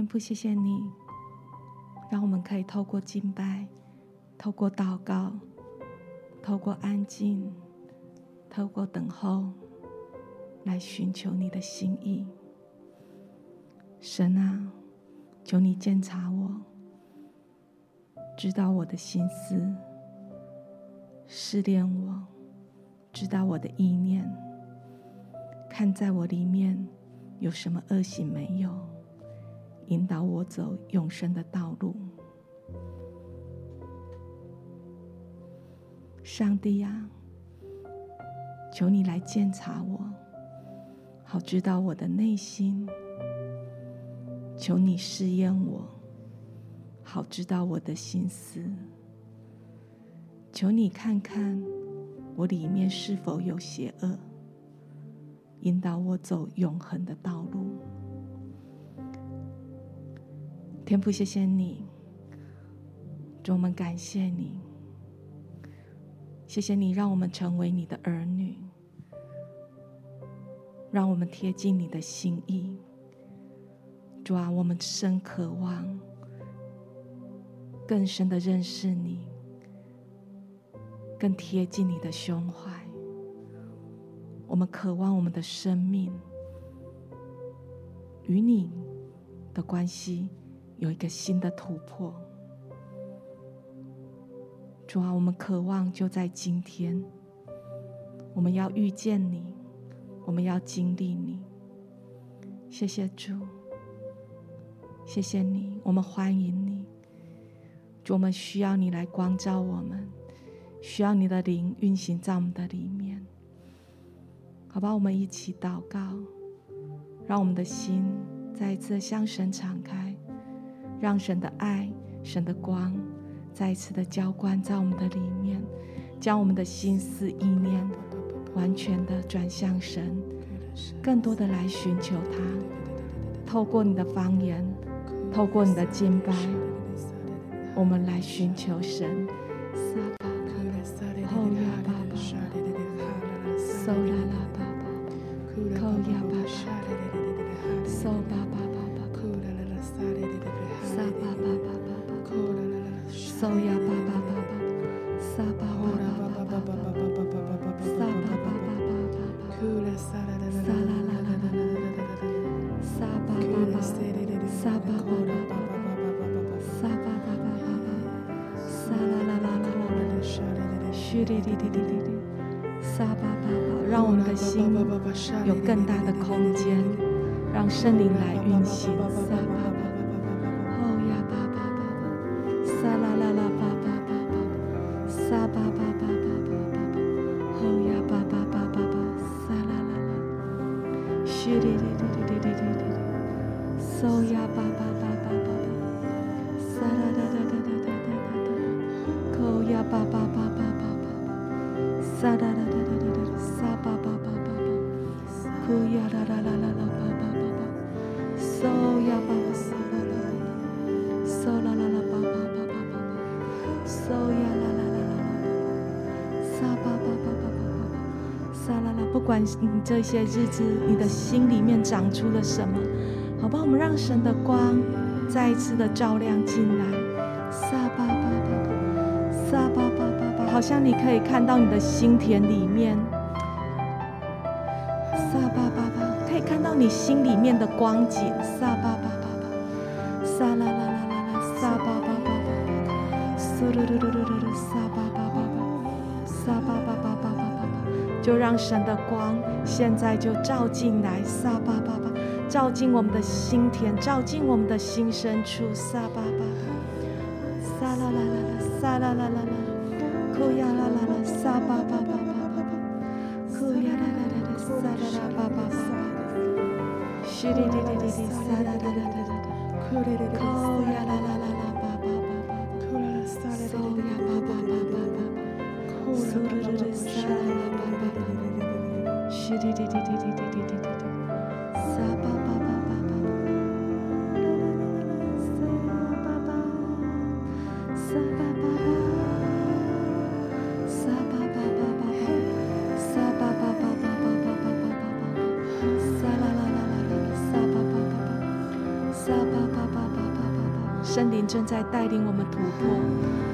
天父，谢谢你，让我们可以透过敬拜、透过祷告、透过安静、透过等候，来寻求你的心意。神啊，求你鉴察我，知道我的心思，试炼我，知道我的意念，看在我里面有什么恶行没有。引导我走永生的道路，上帝呀，求你来鉴察我，好知道我的内心；求你试验我，好知道我的心思；求你看看我里面是否有邪恶，引导我走永恒的道路。天父，谢谢你，主，我们感谢你，谢谢你让我们成为你的儿女，让我们贴近你的心意。主啊，我们深渴望更深的认识你，更贴近你的胸怀。我们渴望我们的生命与你的关系。有一个新的突破，主啊，我们渴望就在今天，我们要遇见你，我们要经历你。谢谢主，谢谢你，我们欢迎你。主，我们需要你来光照我们，需要你的灵运行在我们的里面。好吧，我们一起祷告，让我们的心再一次向神敞开。让神的爱、神的光再一次的浇灌在我们的里面，将我们的心思意念完全的转向神，更多的来寻求他。透过你的方言，透过你的敬拜，我们来寻求神。不管你这些日子，你的心里面长出了什么？好吧，我们让神的光再一次的照亮进来。撒巴巴巴巴，撒巴巴巴巴，好像你可以看到你的心田里面。撒巴巴巴，可以看到你心里面的光景。撒巴巴巴巴，撒啦啦啦啦啦，撒巴巴巴巴，苏噜噜噜噜噜，撒巴巴巴巴，撒巴巴巴巴巴。就让神的光现在就照进来，撒巴巴，照进我们的心田，照进我们的心深处，撒巴巴，撒啦啦啦啦，撒啦啦啦啦，库呀圣灵正在带领我们突破。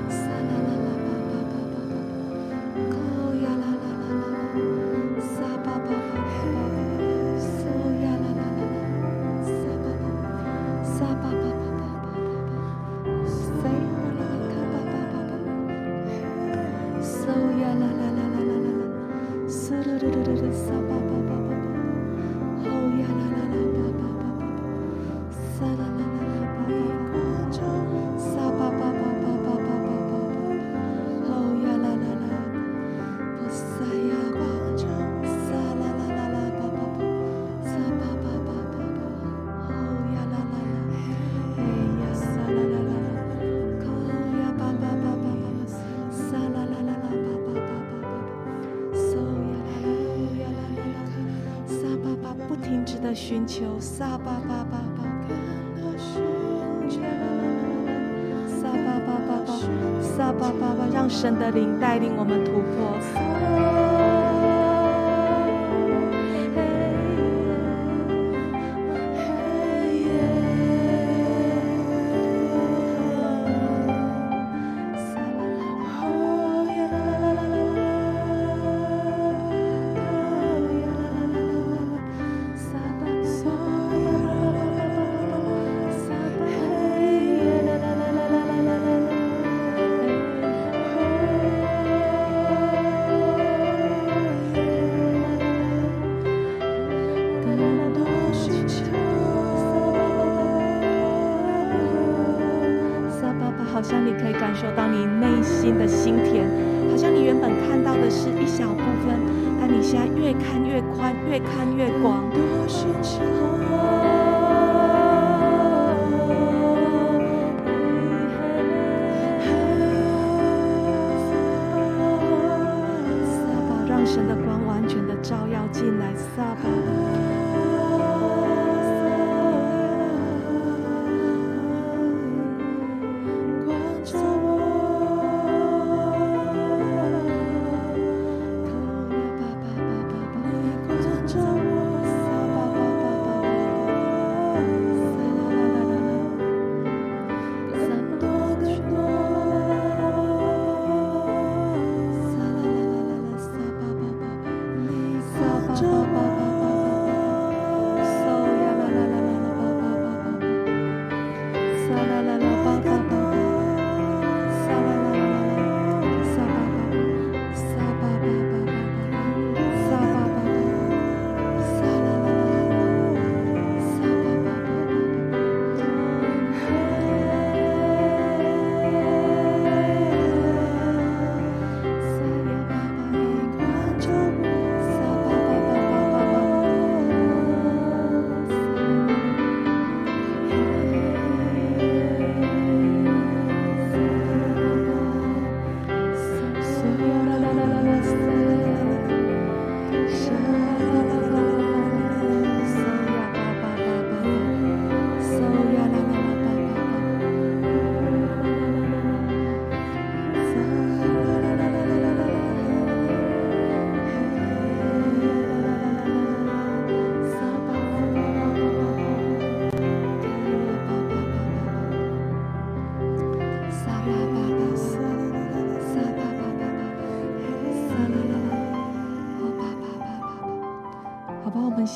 寻求撒巴巴巴巴，撒巴巴巴巴，撒巴巴巴，让神的灵带领我们突破。小部分但你现在越看越宽越看越广。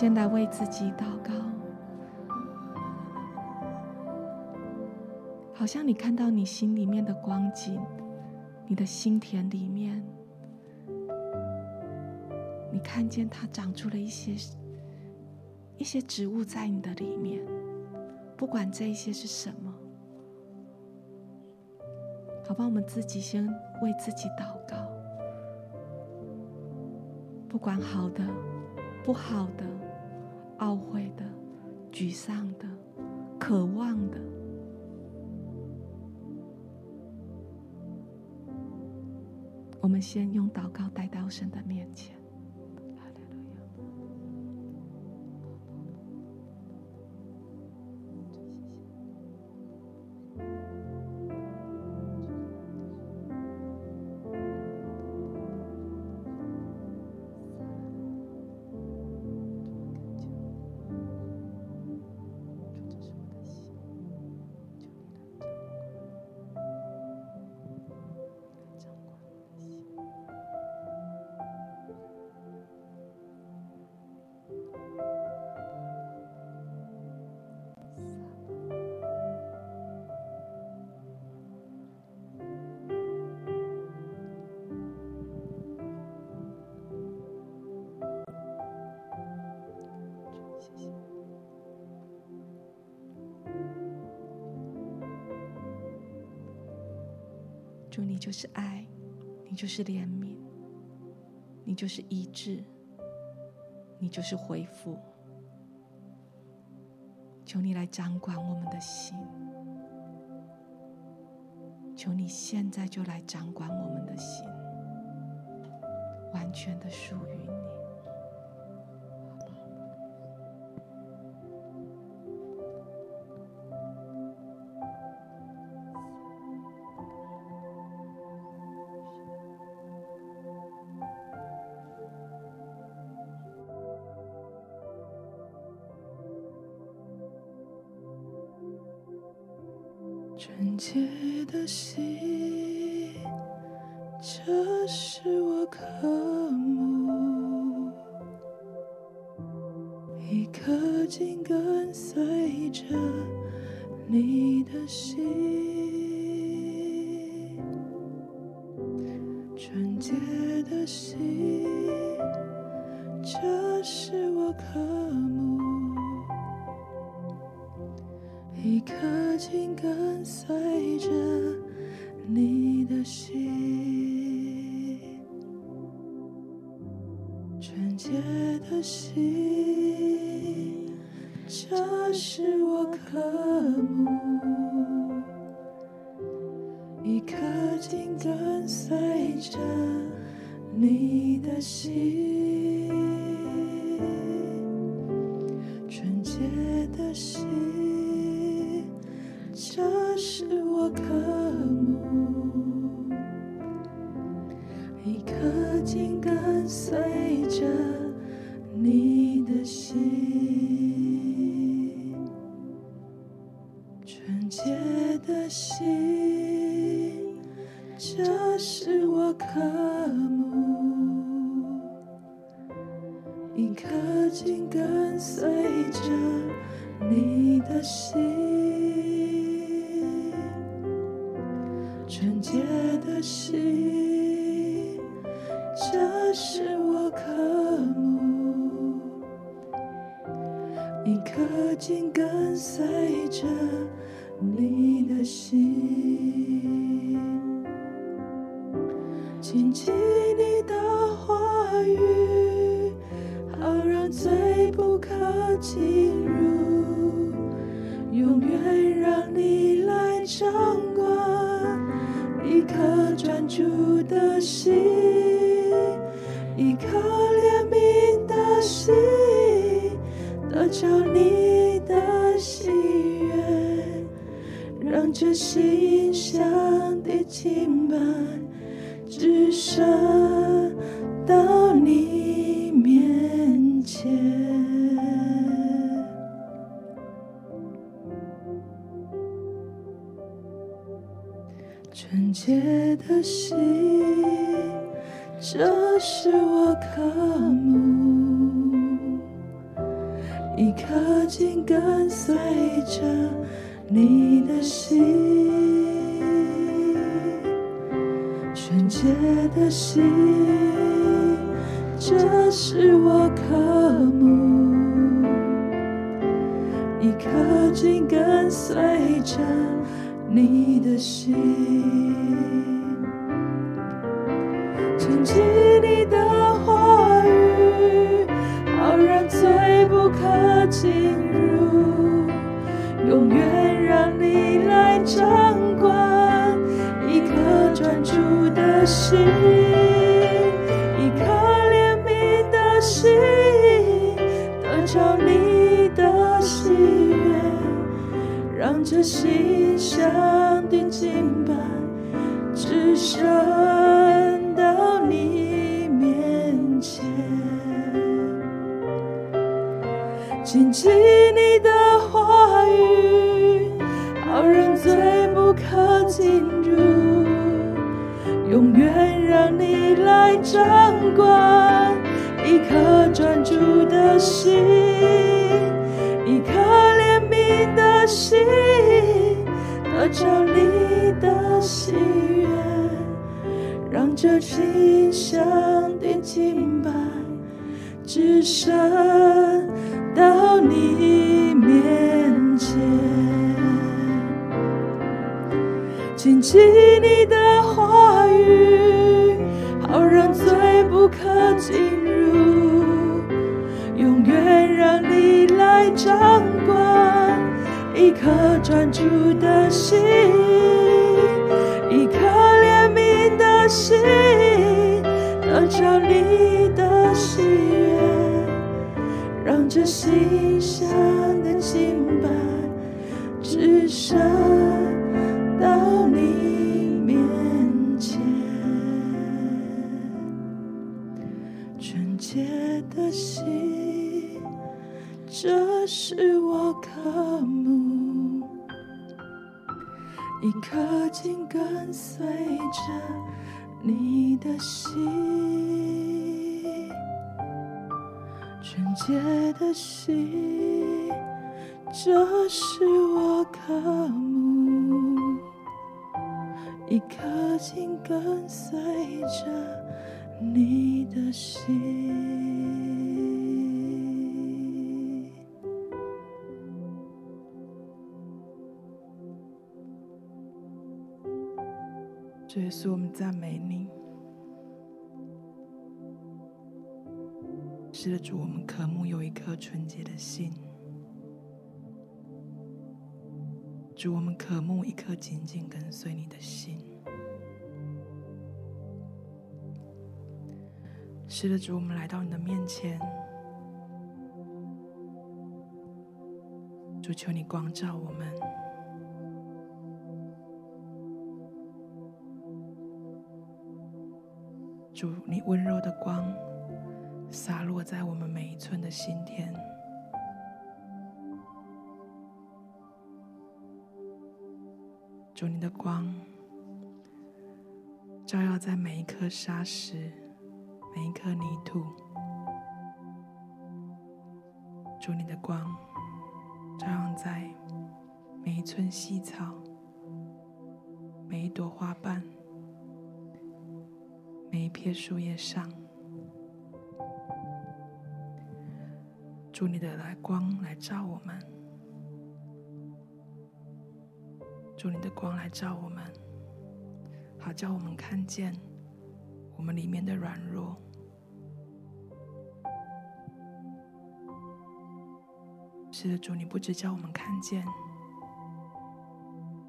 先来为自己祷告，好像你看到你心里面的光景，你的心田里面，你看见它长出了一些一些植物在你的里面，不管这一些是什么，好吧，我们自己先为自己祷告，不管好的，不好的。懊悔的、沮丧的、渴望的，我们先用祷告带到神的面前。主，你就是爱，你就是怜悯，你就是医治，你就是恢复。求你来掌管我们的心，求你现在就来掌管我们的心，完全的属于你。一颗紧跟随着你的心，纯洁的心。这是我渴慕，一颗紧跟随着你的心。纯洁的心，紧跟随着你的心，轻轻你的话语，好让最不可及的心，这是我渴慕，一颗紧跟随着你的心。纯洁的心，这是我渴慕，一颗紧跟随着。你的心，进入，永远让你来掌管，一颗专注的心，一颗怜悯的心，得着你的喜悦，让这心。的心，一颗怜悯的心。得着你的喜悦，让这馨香的敬拜直升到你面前，紧记你的一颗专注的心，一颗怜悯的心，能照你的喜悦，让这心上的金白只剩到你面前。纯洁的心，这是我渴。一颗紧跟随着你的心，纯洁的心。这是我渴慕，一颗紧跟随着你的心。这也是，我们赞美你。是的，主，我们渴慕有一颗纯洁的心。主，我们渴慕一颗紧紧跟随你的心。是的，主，我们来到你的面前。主，求你光照我们。主，你温柔的光洒落在我们每一寸的心田。主，你的光照耀在每一颗沙石、每一颗泥土。主，你的光照耀在每一寸细草、每一朵花瓣。每一片树叶上，主你的来光来照我们，主你的光来照我们，好叫我们看见我们里面的软弱。是的，主你不只叫我们看见，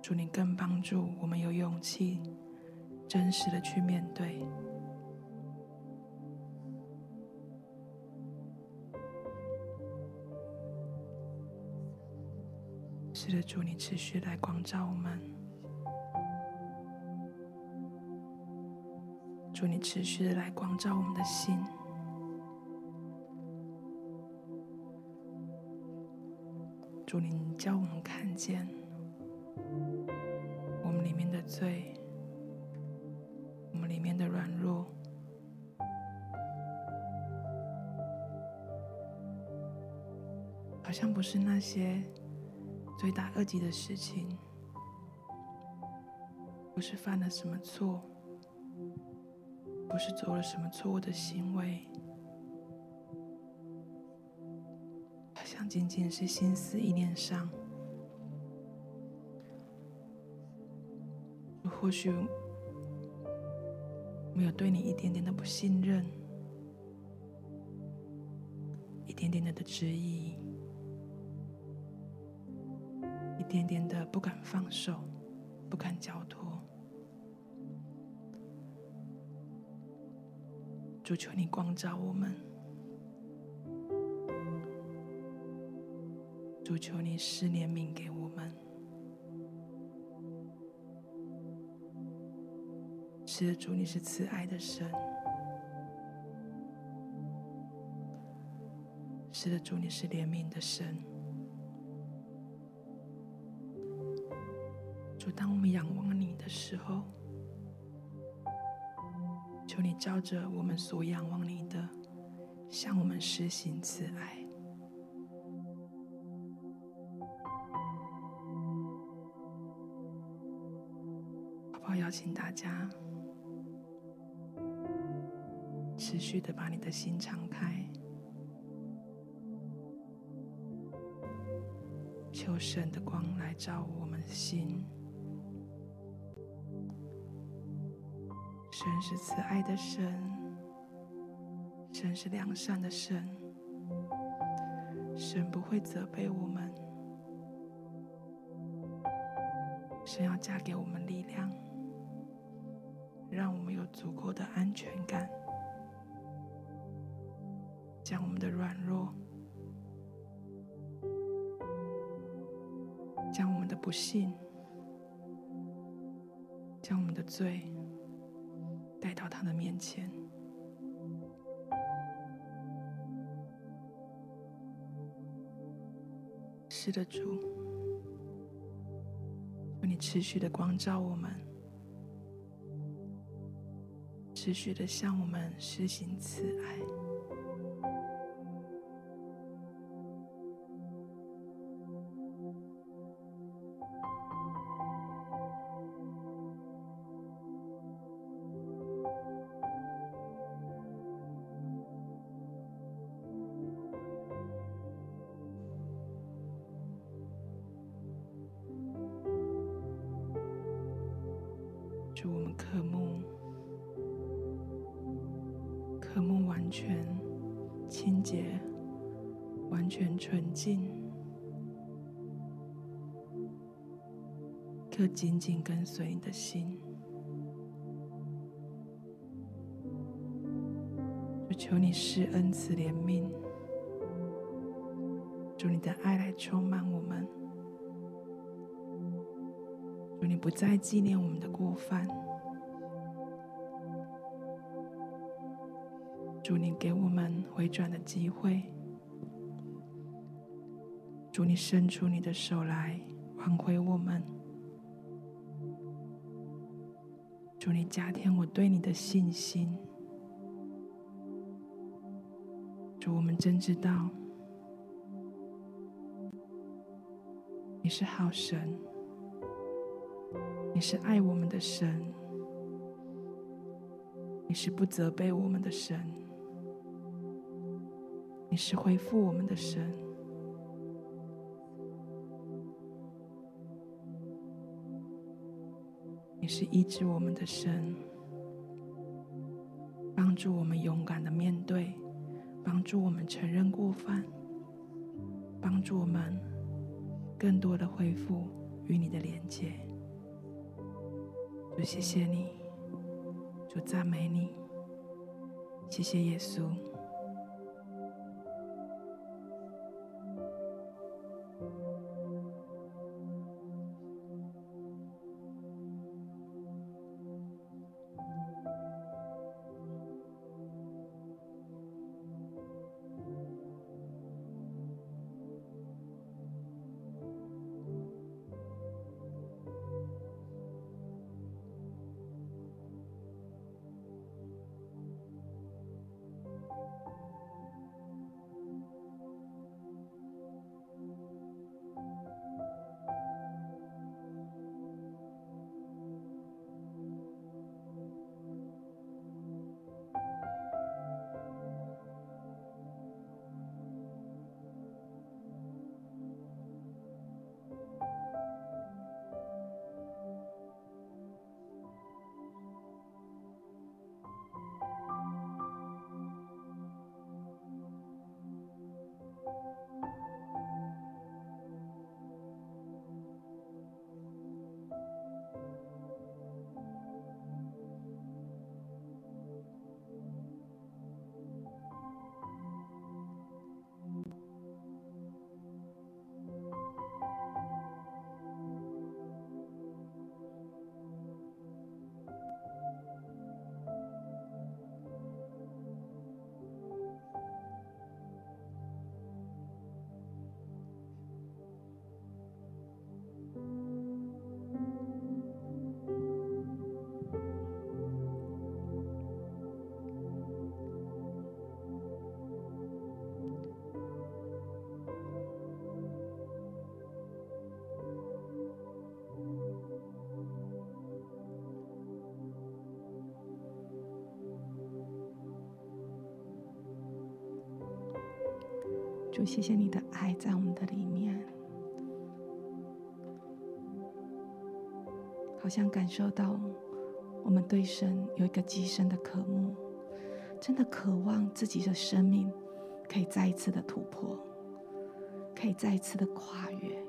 主你更帮助我们有勇气，真实的去面对。是的，主，你持续来光照我们。主，你持续的来光照我们的心。主，你叫我们看见我们里面的罪，我们里面的软弱，好像不是那些。罪大恶极的事情，不是犯了什么错，不是做了什么错误的行为，好像仅仅是心思意念上，或许没有对你一点点的不信任，一点点的的质疑。点点的不敢放手，不敢交托。主求你光照我们，主求你施怜悯给我们。是的，主你是慈爱的神。是的，主你是怜悯的神。当我们仰望你的时候，求你照着我们所仰望你的，向我们施行慈爱。好不好？邀请大家持续的把你的心敞开，求神的光来照我们的心。神是慈爱的神，神是良善的神，神不会责备我们，神要加给我们力量，让我们有足够的安全感，将我们的软弱，将我们的不幸，将我们的罪。来到他的面前。是的，主，求你持续的光照我们，持续的向我们施行慈爱。祝我们渴慕，渴慕完全清洁，完全纯净，可紧紧跟随你的心。就求你施恩慈怜悯，祝你的爱来充满我们。主，你不再纪念我们的过犯。主，你给我们回转的机会。主，你伸出你的手来挽回我们。主，你加添我对你的信心。主，我们真知道你是好神。你是爱我们的神，你是不责备我们的神，你是恢复我们的神，你是医治我们的神，帮助我们勇敢的面对，帮助我们承认过犯，帮助我们更多的恢复与你的连接。主，谢谢你，主赞美你，谢谢耶稣。谢谢你的爱在我们的里面，好像感受到我们对神有一个极深的渴慕，真的渴望自己的生命可以再一次的突破，可以再一次的跨越。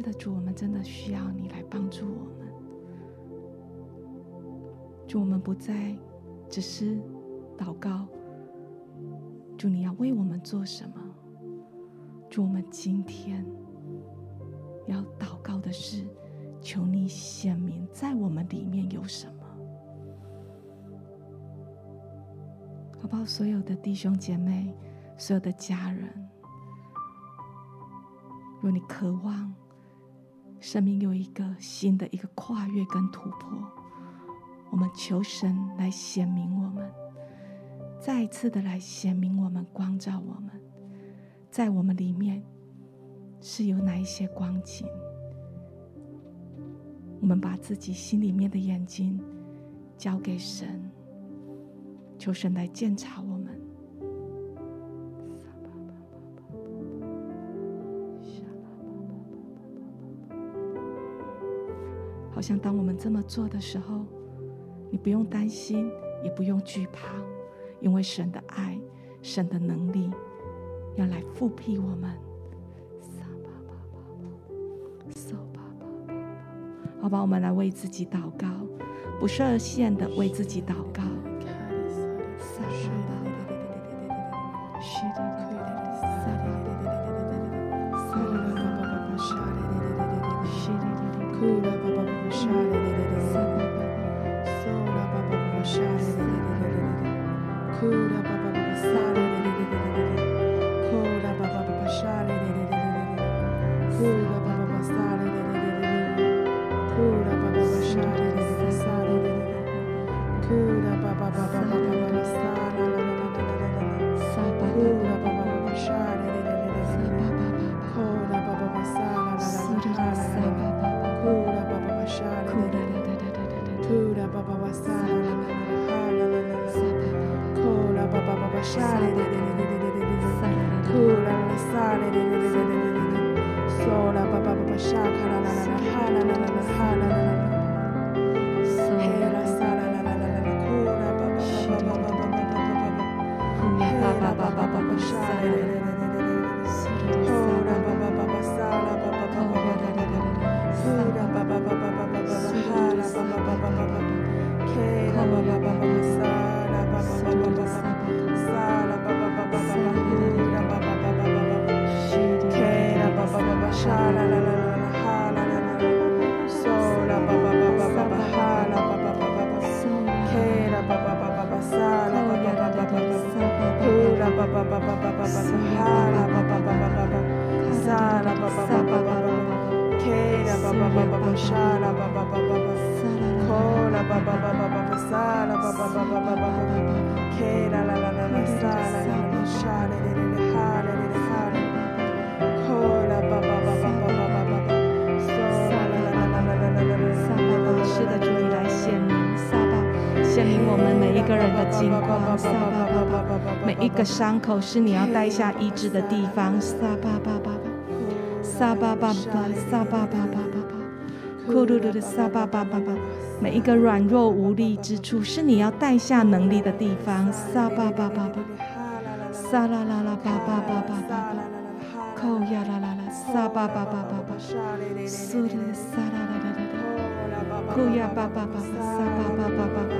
是的，主，我们真的需要你来帮助我们。主，我们不再只是祷告。主，你要为我们做什么？主，我们今天要祷告的是，求你显明在我们里面有什么，好不好？所有的弟兄姐妹，所有的家人，若你渴望。生命有一个新的一个跨越跟突破，我们求神来显明我们，再一次的来显明我们，光照我们，在我们里面是有哪一些光景？我们把自己心里面的眼睛交给神，求神来鉴察我我想当我们这么做的时候，你不用担心，也不用惧怕，因为神的爱、神的能力要来复辟我们。好吧，我们来为自己祷告，不设限的为自己祷告。that you. 献给我们每一个人的金光，每一个伤口是你要带下医治的地方。撒巴巴巴巴，撒巴巴巴，撒巴巴巴巴巴，库噜噜的撒巴巴巴巴。每一个软弱无力之处是你要带下能力的地方。撒巴巴巴巴，撒啦啦啦巴巴巴巴巴，扣呀啦啦啦，撒巴巴巴巴巴，苏的撒啦啦啦啦，扣呀巴巴巴巴，撒巴巴巴巴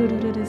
Hallelujah.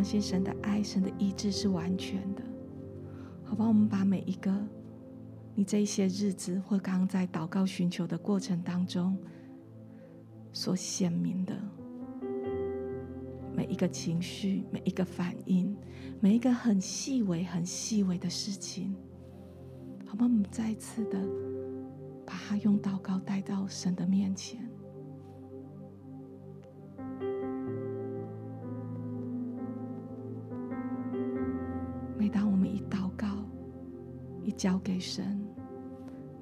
相信神的爱，神的医治是完全的，好吧？我们把每一个你这一些日子，或刚刚在祷告寻求的过程当中所显明的每一个情绪、每一个反应、每一个很细微、很细微的事情，好吧？我们再次的把它用祷告带到神的面前。交给神。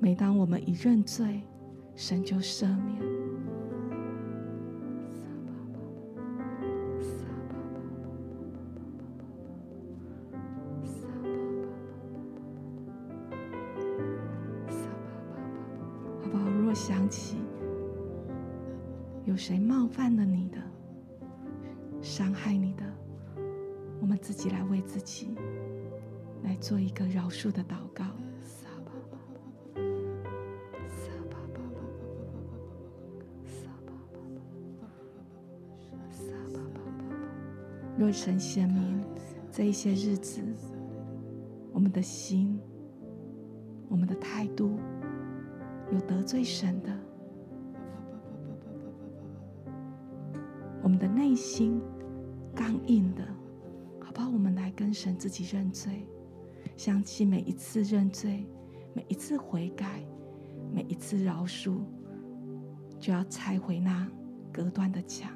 每当我们一认罪，神就赦免。些日子，我们的心、我们的态度有得罪神的，我们的内心刚硬的，好不好？我们来跟神自己认罪。想起每一次认罪，每一次悔改，每一次饶恕，就要拆毁那隔断的墙。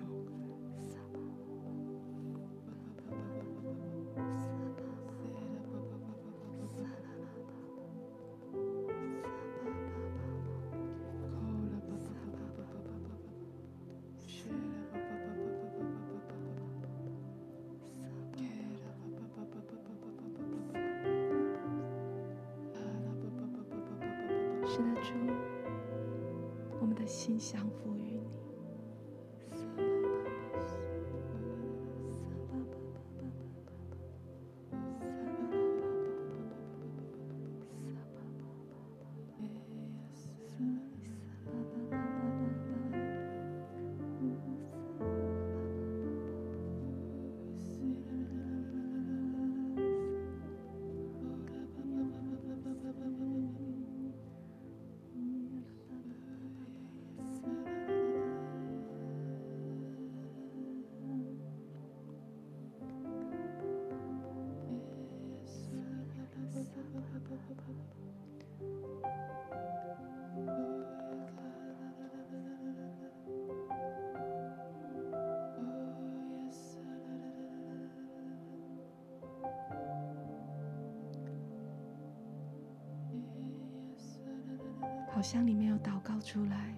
好像你没有祷告出来，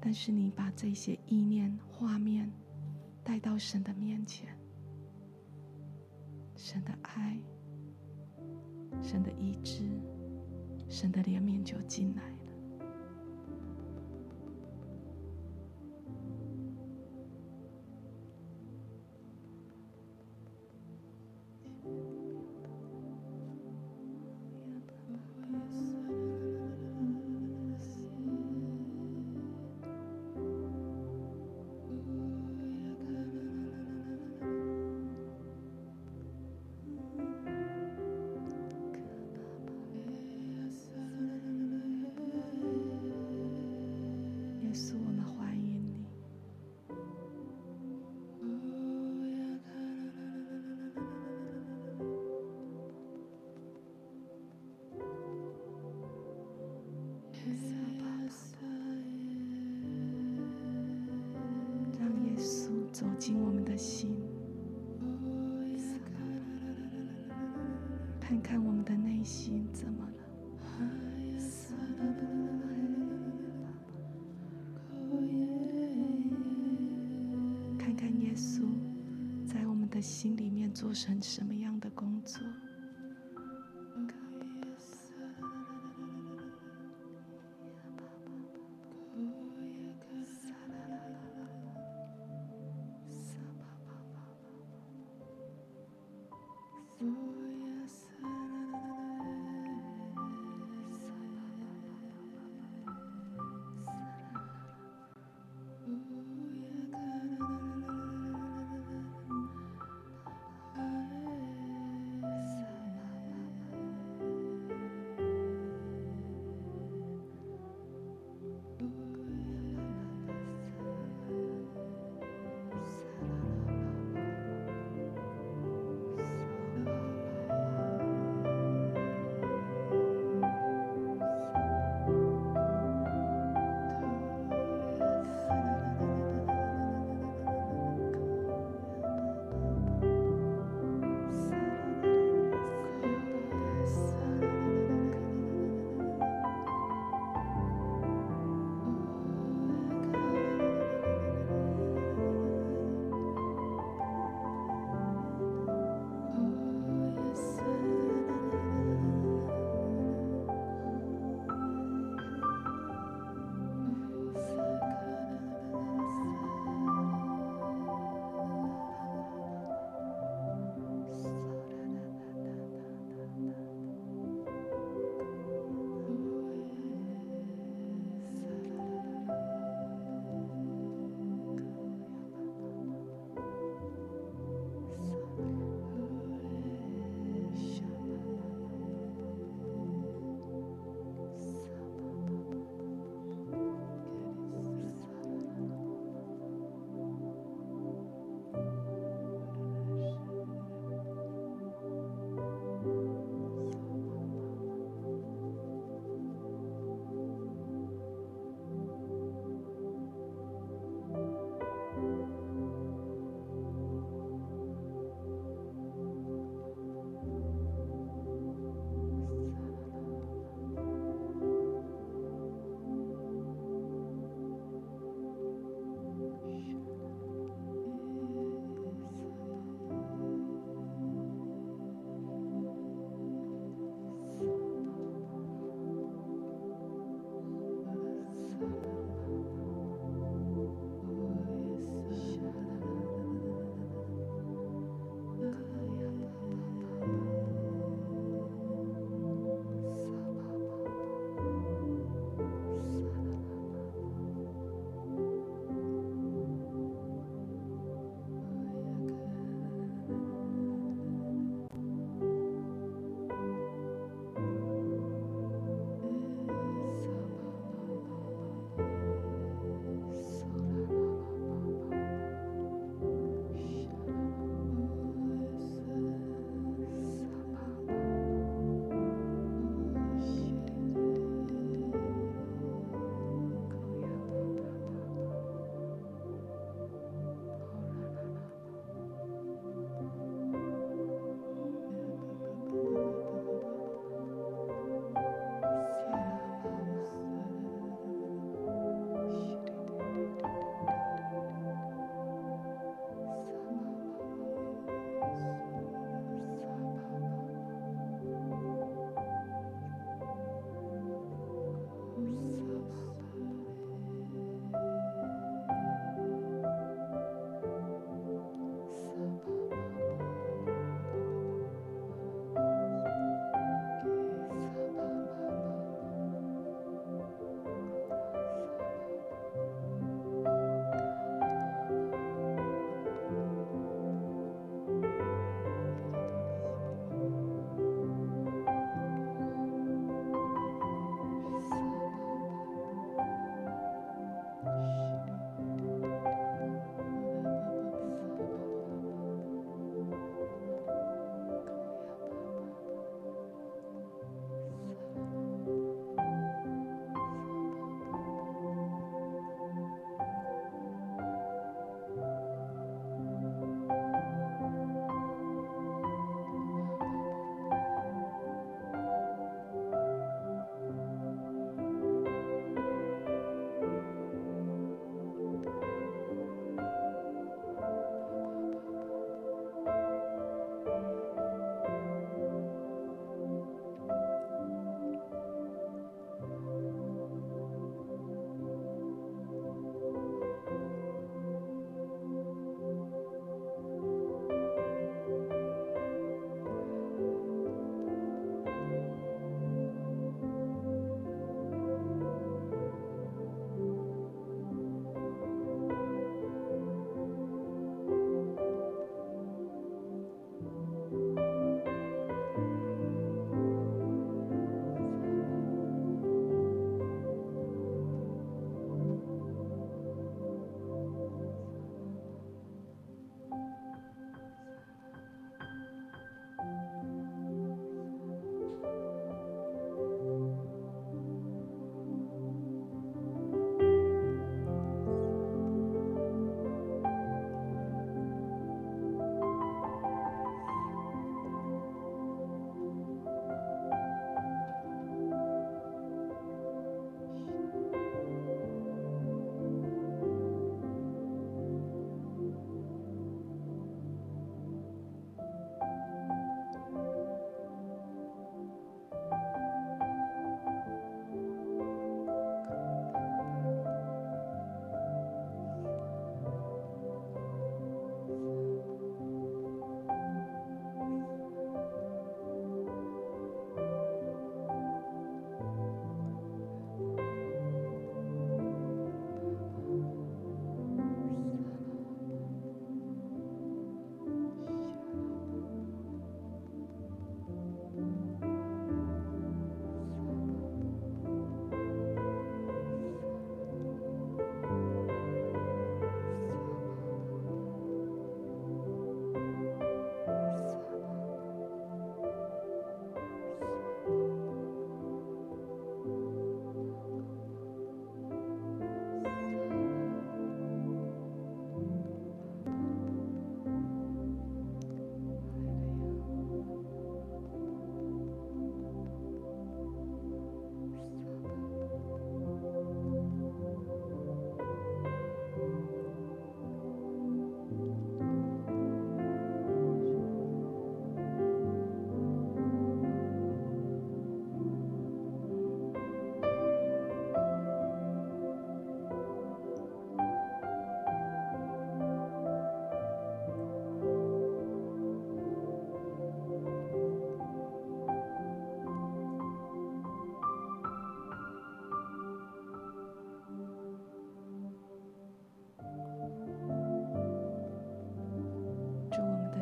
但是你把这些意念、画面带到神的面前，神的爱、神的医治、神的怜悯就进来。让耶稣走进我们的心，看看我们的内心怎么了。看看耶稣在我们的心里面做成什么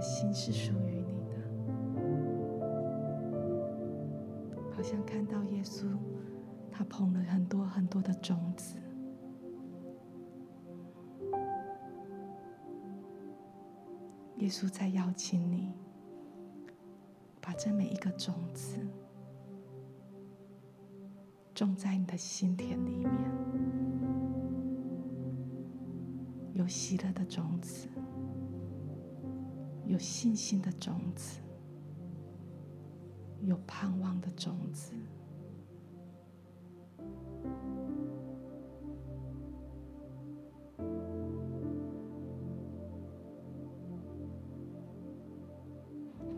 心是属于你的，好像看到耶稣，他捧了很多很多的种子。耶稣在邀请你，把这每一个种子种在你的心田里面，有喜乐的种子，有信心的种子，有盼望的种子。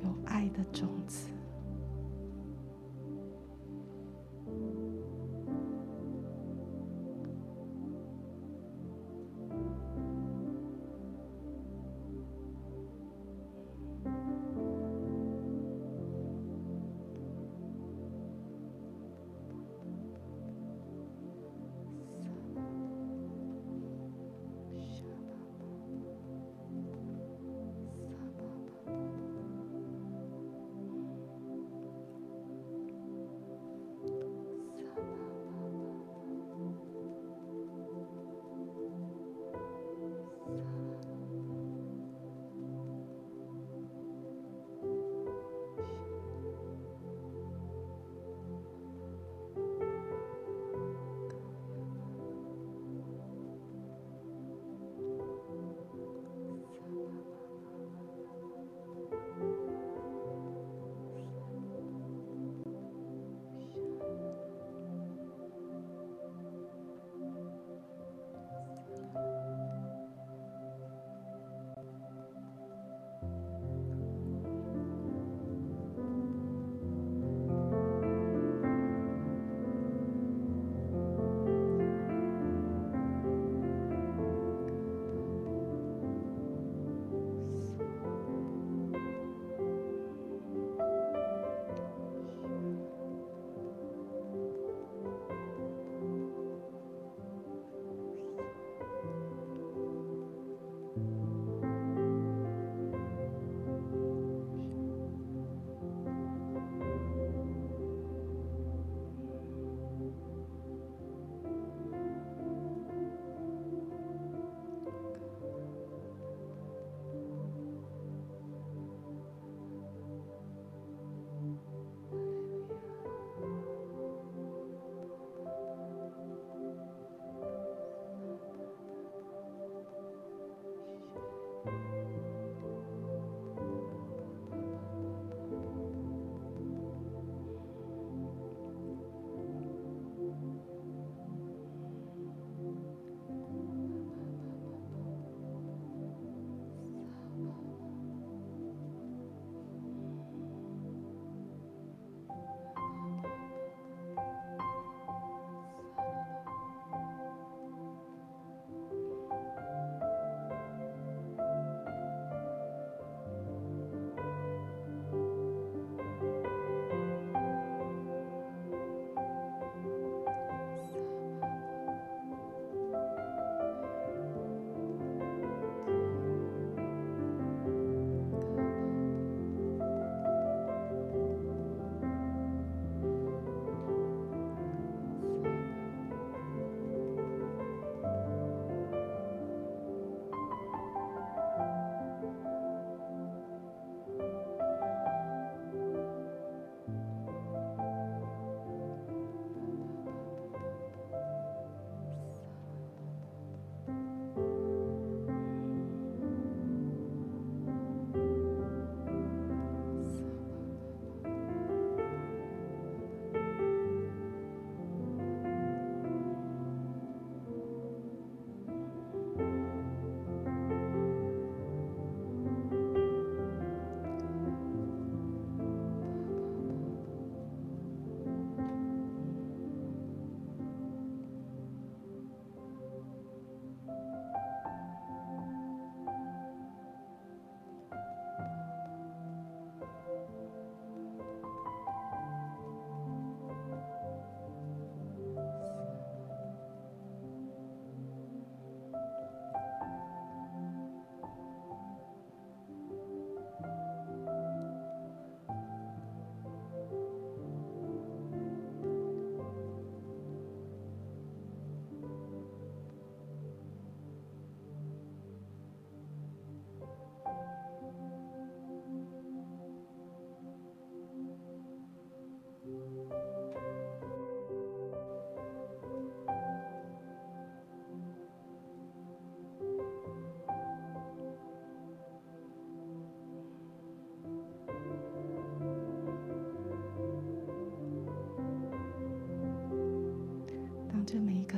有爱的种子，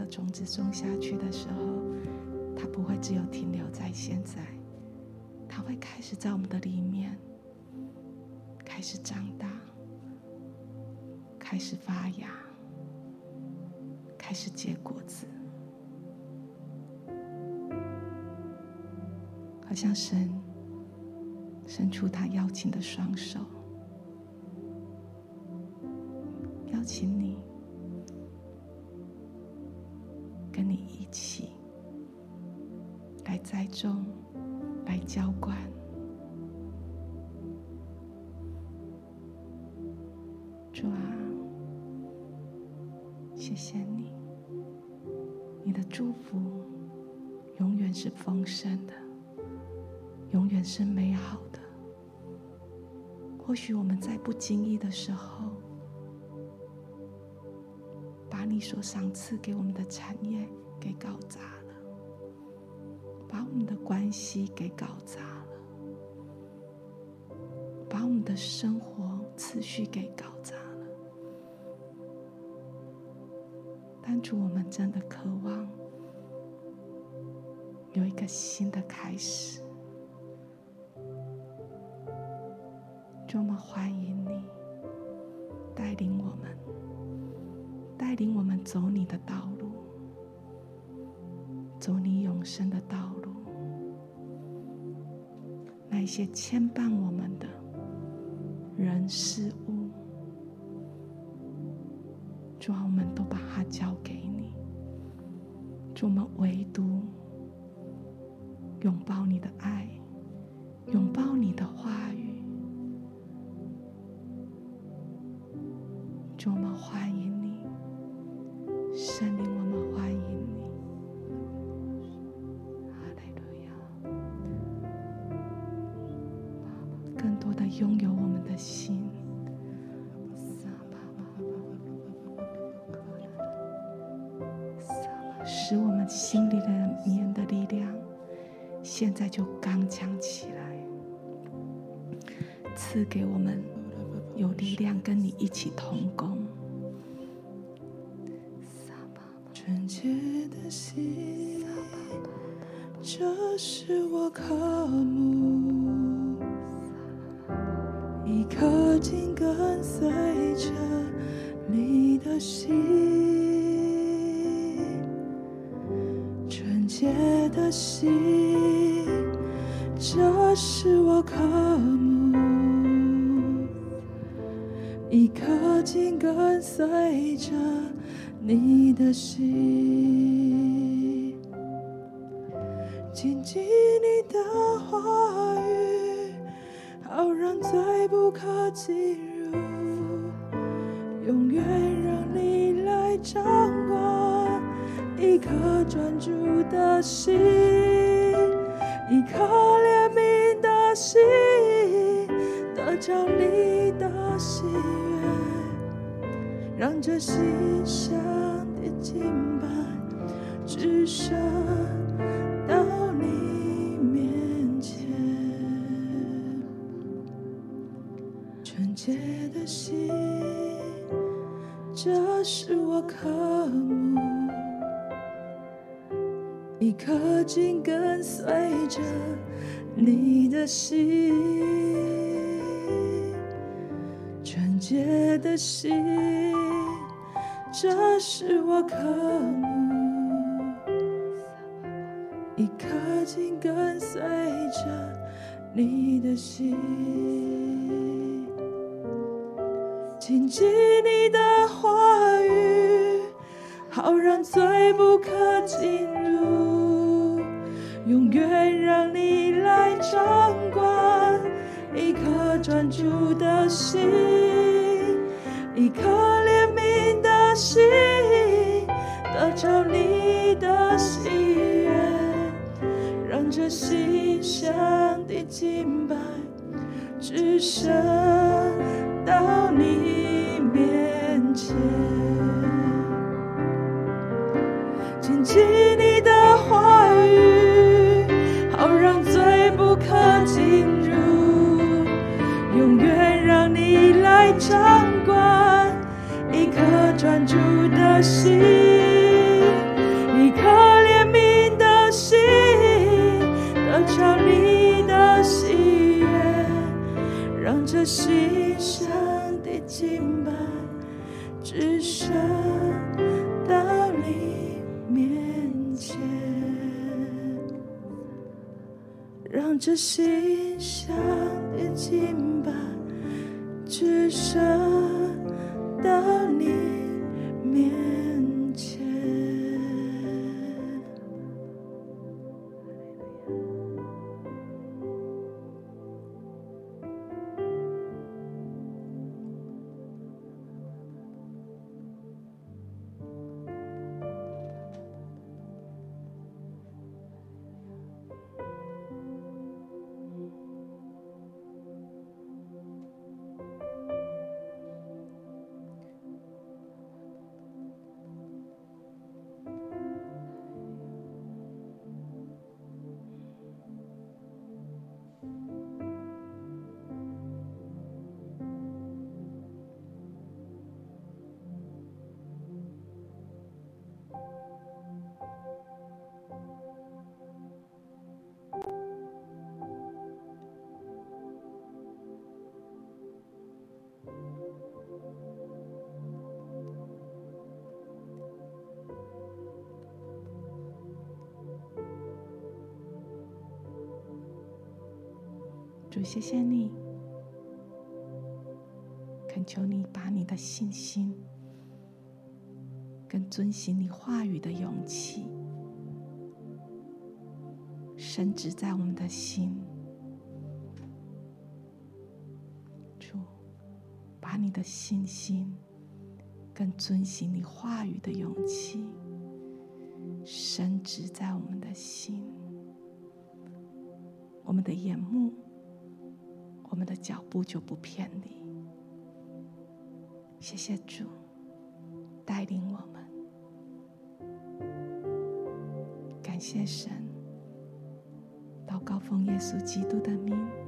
颗种子种下去的时候，它不会只有停留在现在，它会开始在我们的里面开始长大，开始发芽，开始结果子，好像神伸出他邀请的双手。栽种，来浇灌。主啊，谢谢你，你的祝福永远是丰盛的，永远是美好的。或许我们在不经意的时候，把你所赏赐给我们的产业给搞砸，我们的关系给搞砸了，把我们的生活次序给搞砸了。但主，我们真的渴望有一个新的开始。主，我们欢迎你带领我们。带领我们走你的道一些牵绊我们的人事物，赐给我们有力量跟你一起同工。纯洁的心，这是我渴慕；一颗紧跟随着你的心，纯洁的心，这是我渴慕；一颗紧跟随着。你的心，这馨香的敬拜只升到你面前，纯洁的心，这是我渴慕，一颗紧跟随着你的心，纯洁的心。是我渴慕，一颗紧跟随着你的心，紧紧你的话语，好让罪不可进入，永远让你来掌管，一颗专注的心，一颗。心打着你的喜悦，让这心香的敬拜只剩到你。心一颗怜悯的心等着你的喜悦让这心像吧只剩到面前。让这心像的进吧只剩主，谢谢你，恳求你把你的信心跟遵行你话语的勇气，深植在我们的心。主，把你的信心跟遵行你话语的勇气，深植在我们的心，我们的眼目。我们的脚步就不偏离。谢谢主带领我们，感谢神，祷告奉耶稣基督的名。